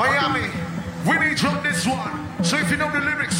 Miami, we need drop this one. So if you know the lyrics,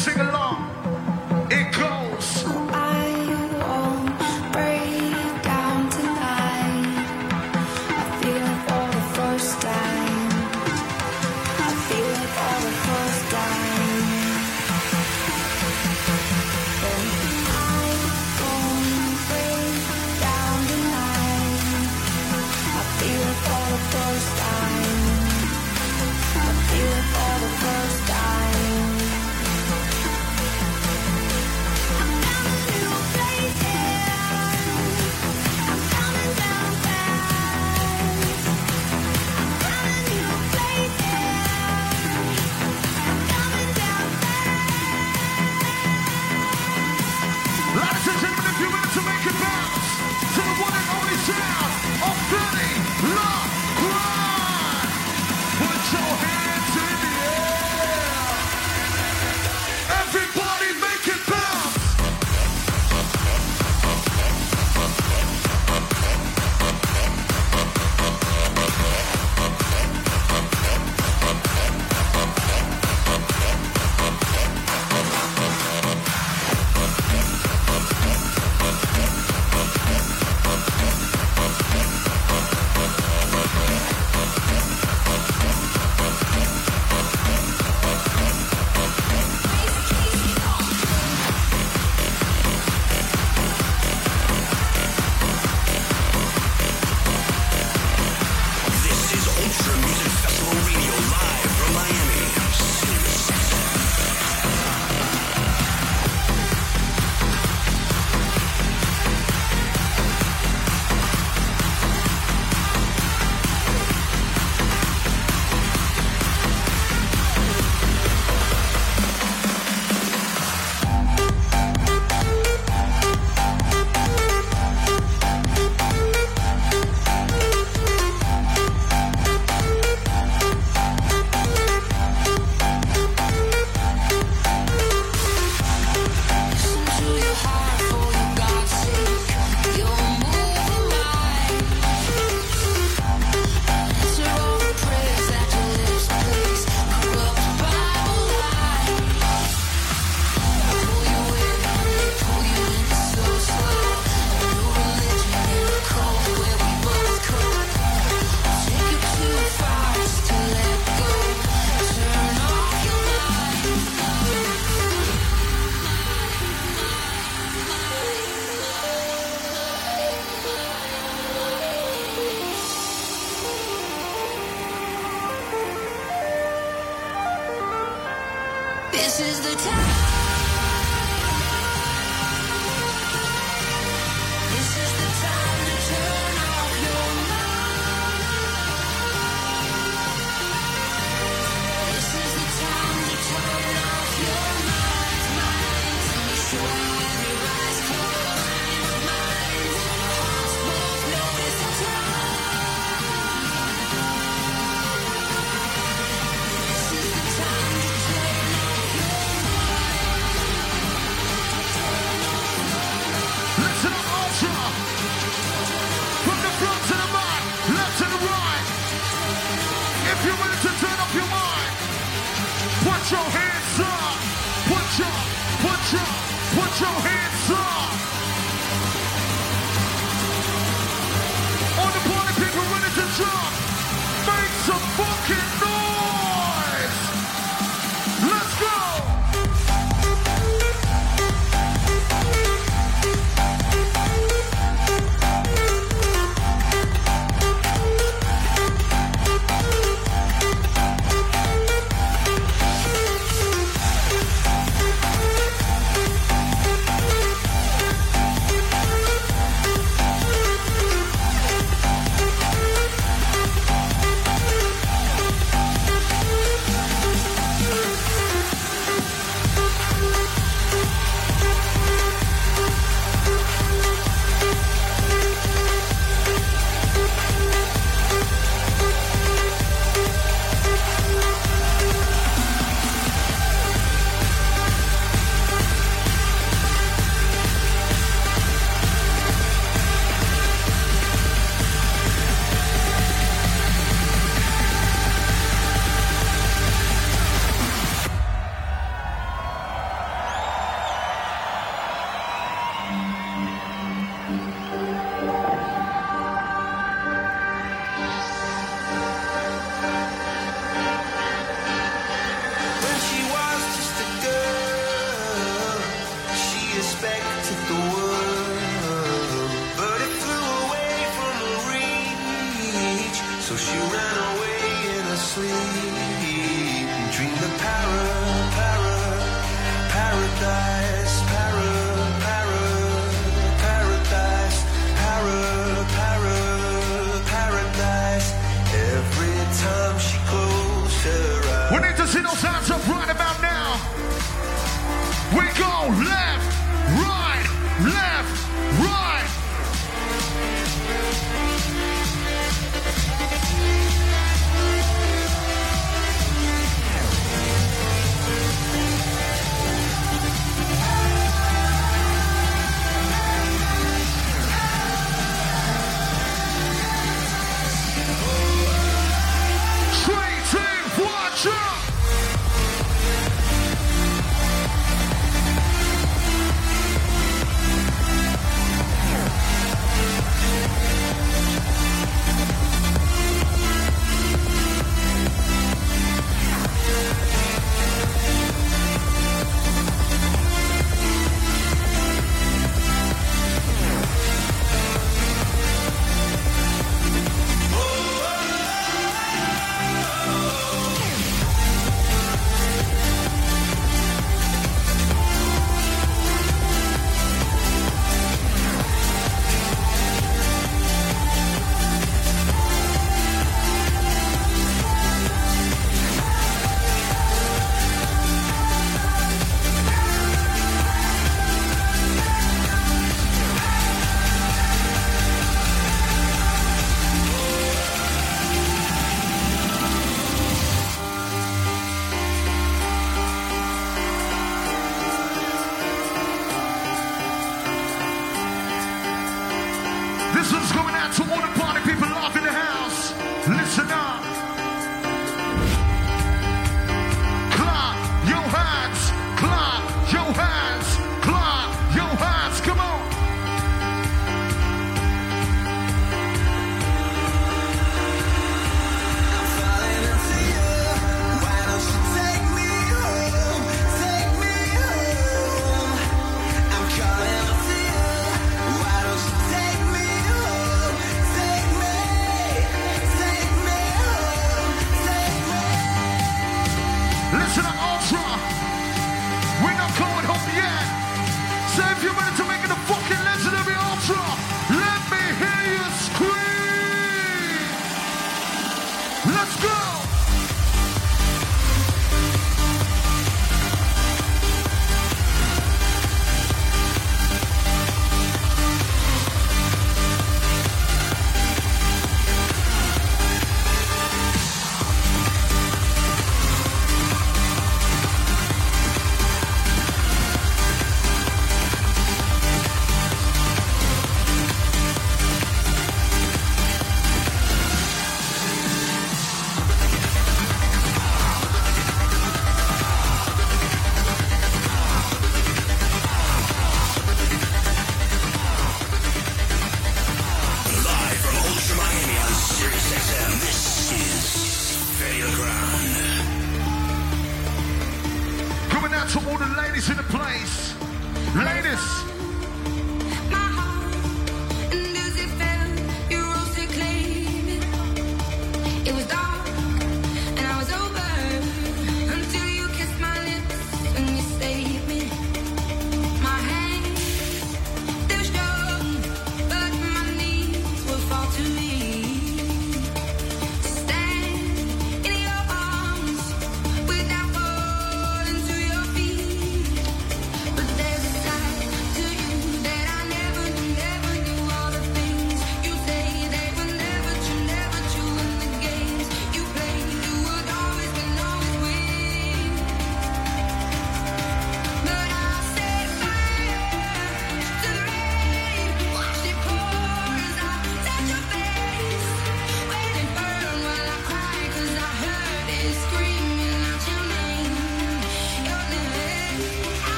This one's coming out to all the party people laughing in the house.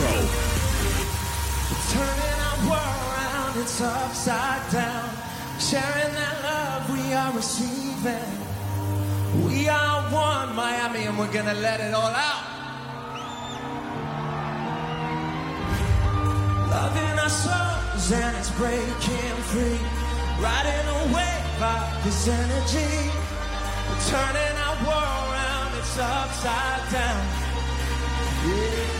SXM Turning our world around, it's upside down. Sharing that love we are receiving. We are one Miami and we're gonna let it all out. Loving our souls and it's breaking free. Riding a wave of this energy. We're turning our world around, it's upside down. Yeah.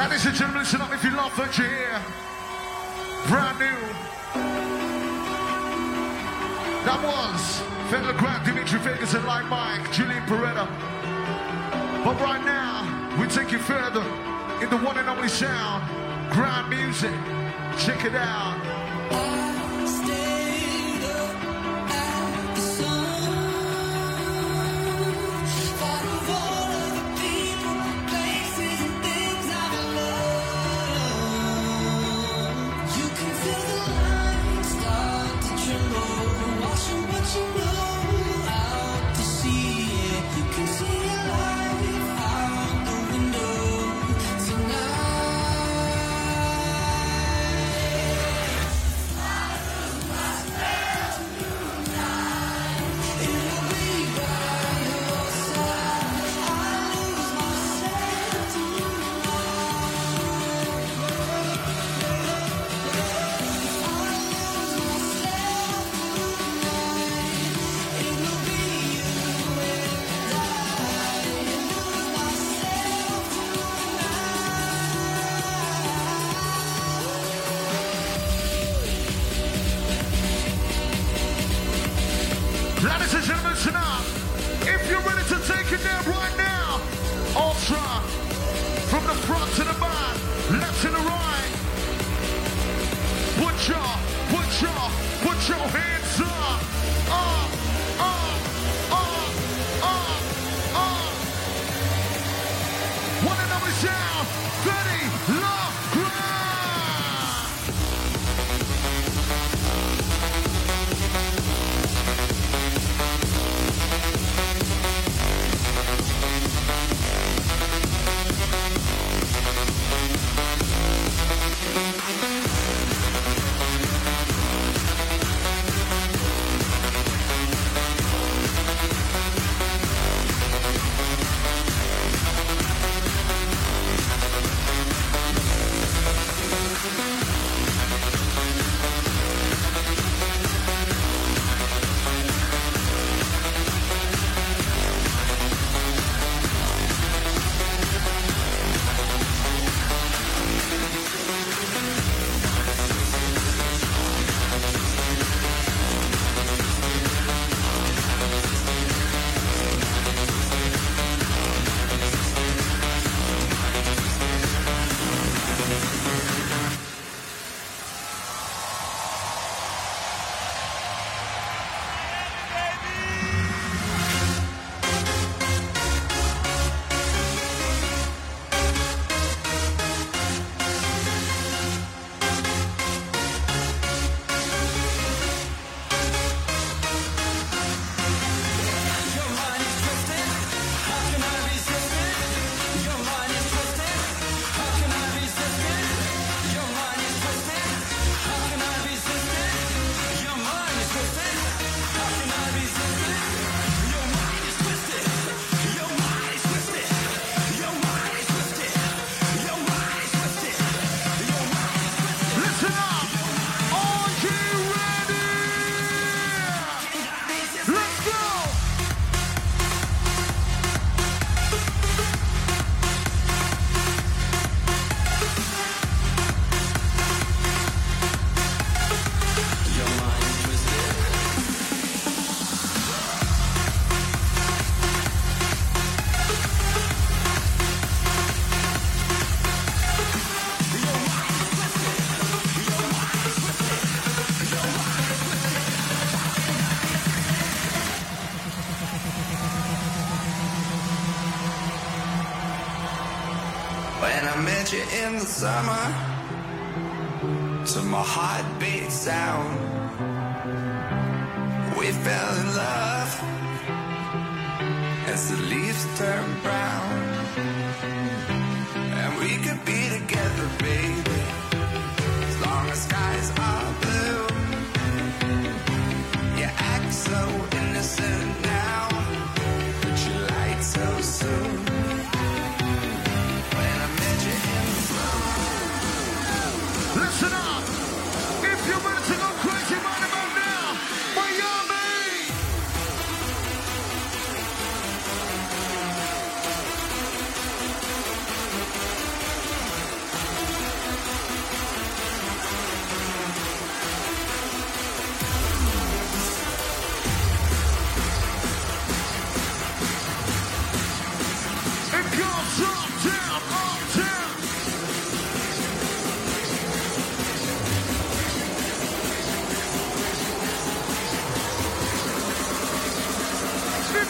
ladies and gentlemen, listen up if you love what you hear. Brand new. That was Fedde Le Grand, Dimitri Vegas, and Like Mike, Julian Perretta. But right now, we take you further in the one and only sound, Grand Music. Check it out.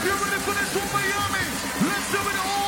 If you're ready for this one, Miami, let's do it all.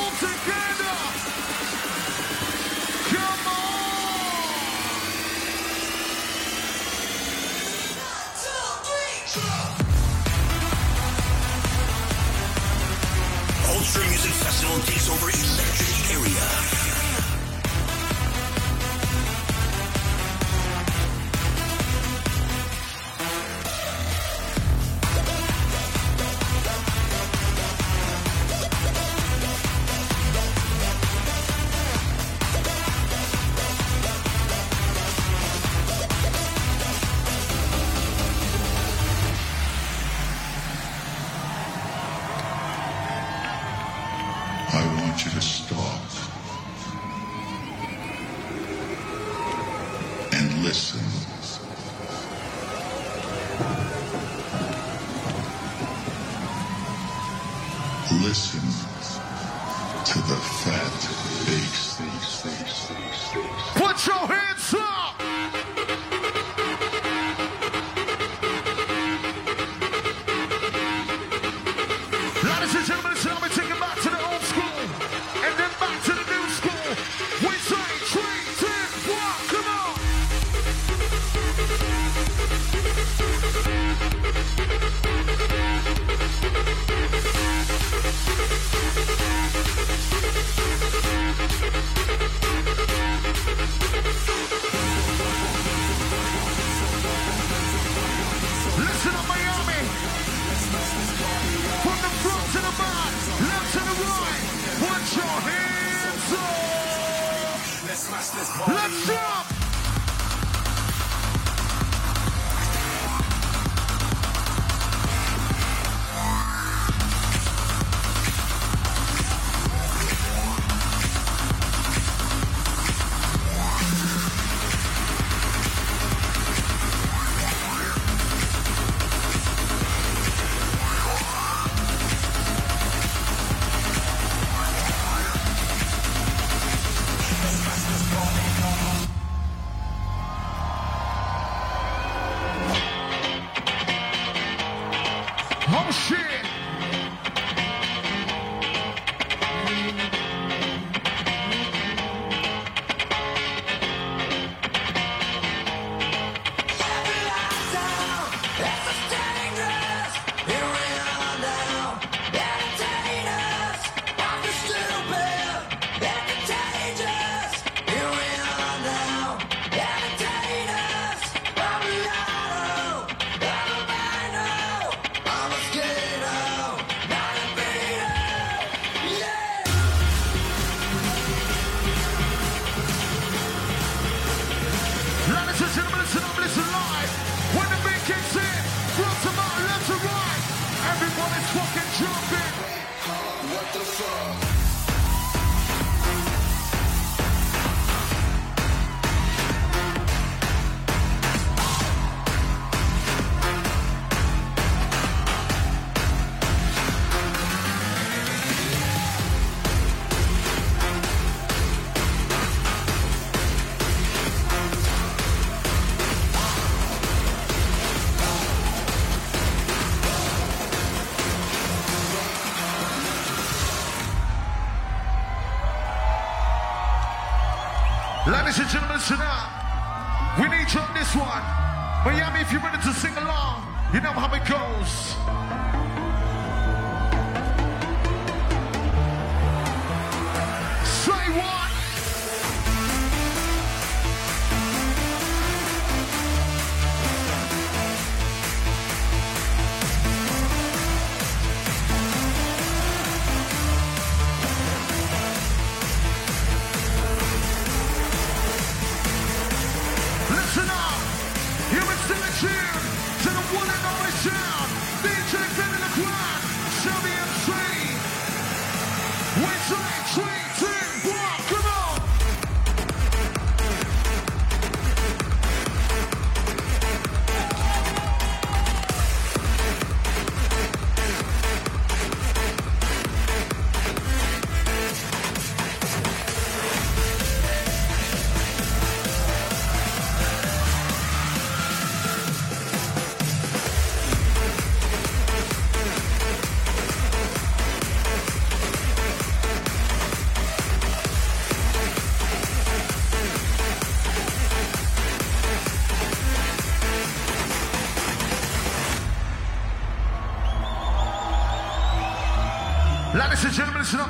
Ladies and gentlemen, listen up. We need you on this one. Miami, if you're ready to sing along, you know how it goes.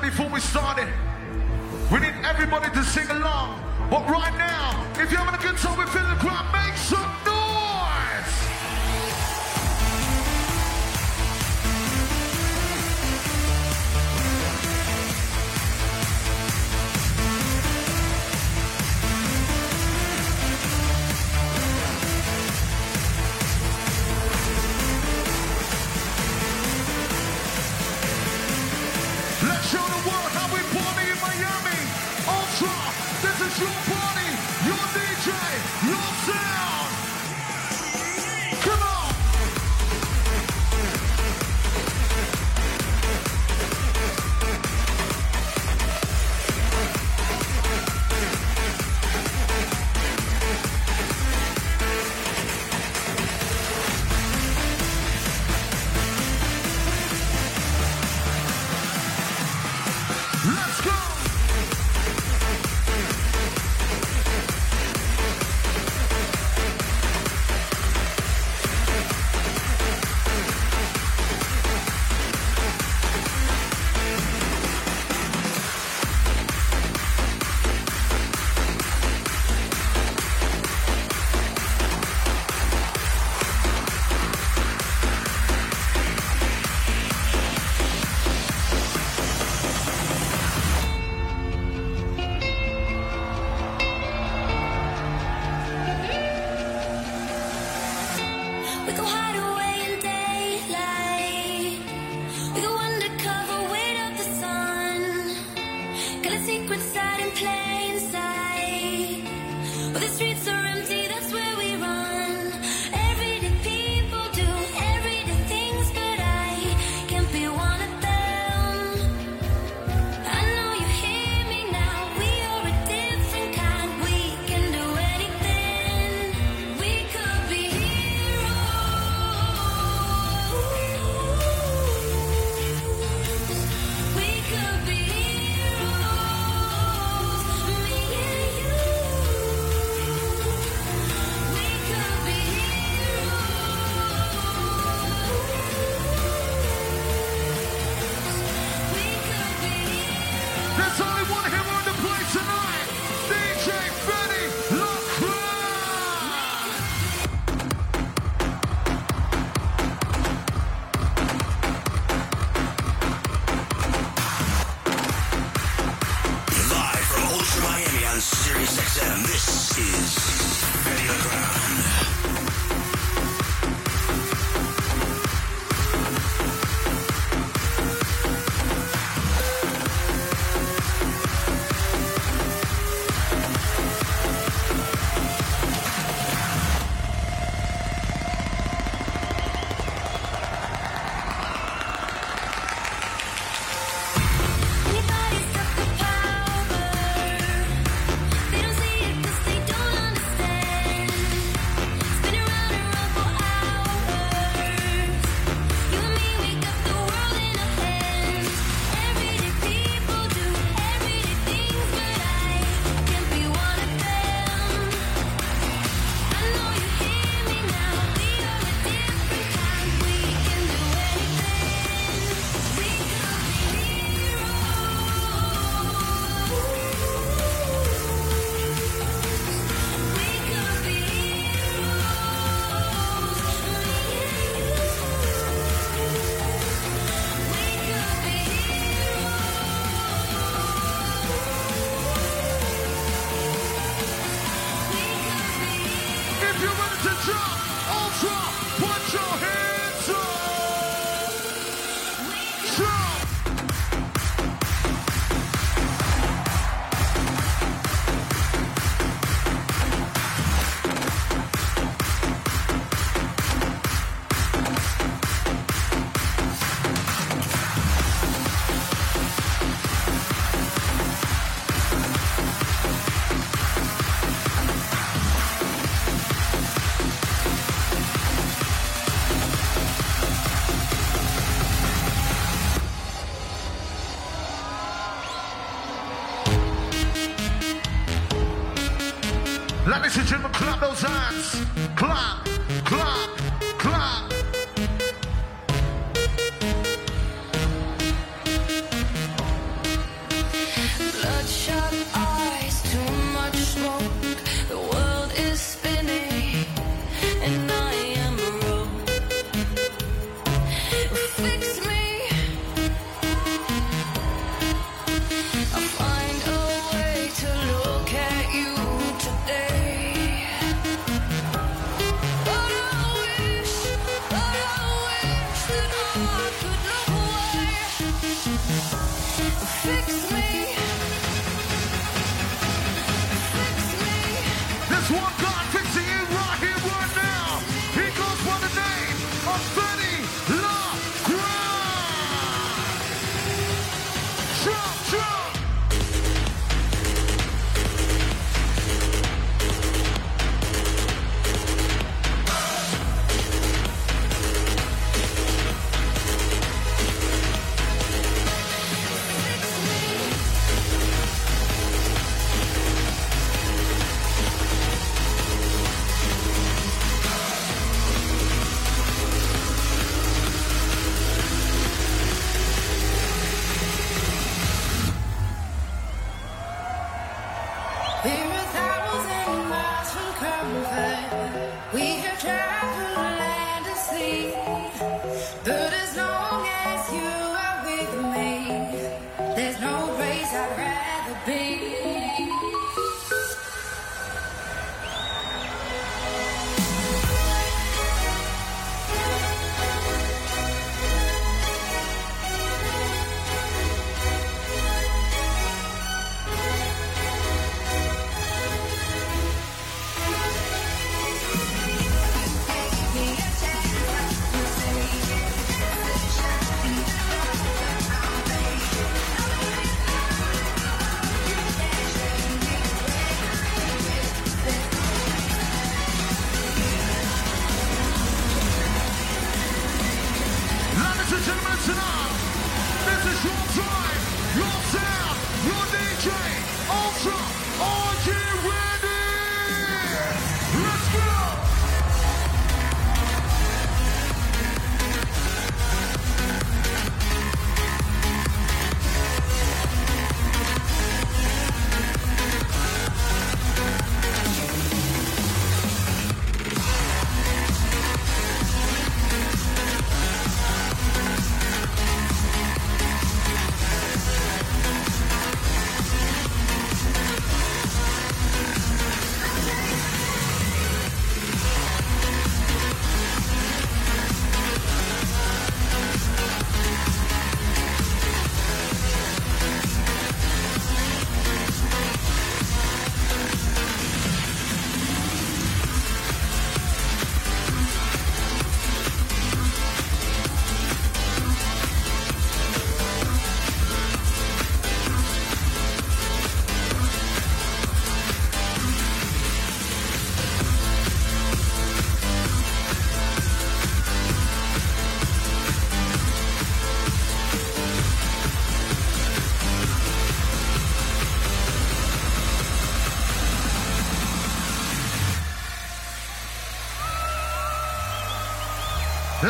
before we started. We need everybody to sing along. But right now, if you're having a good time, we feel the crowd.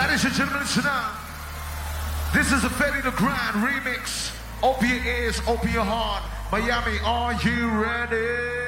Ladies and gentlemen, tonight, this is a Fedde Le Grand remix. Open your ears, open your heart. Miami, are you ready?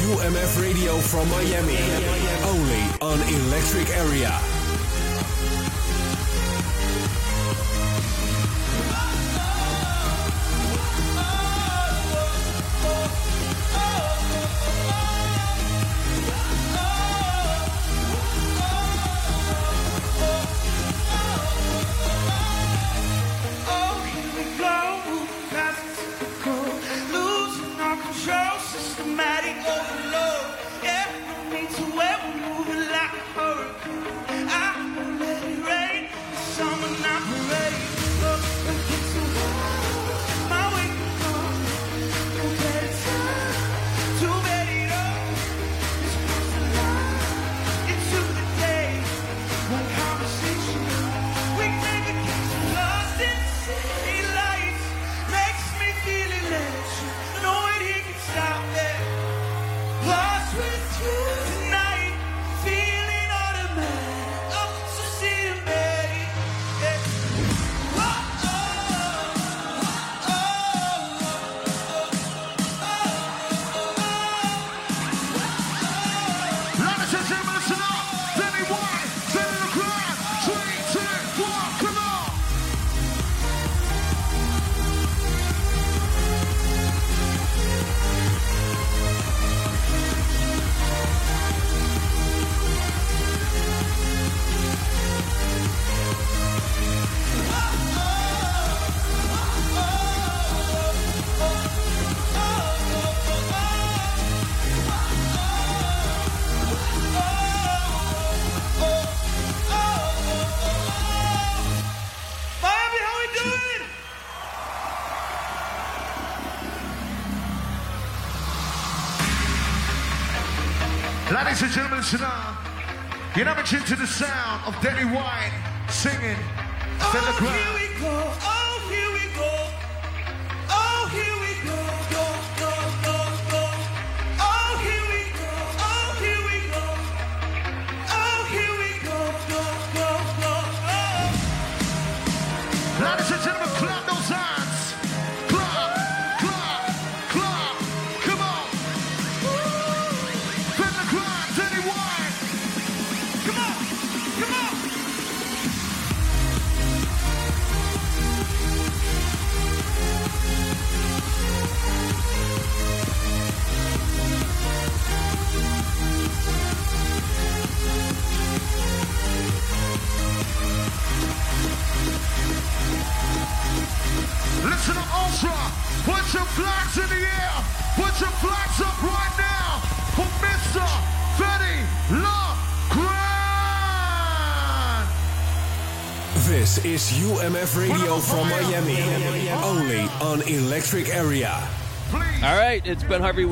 UMF Radio from Miami. Only on Electric Area. Ladies and gentlemen, tonight, you're now tuned to the sound of Danny White singing. Oh, here we go. Oh. All right, it's Ben Harvey.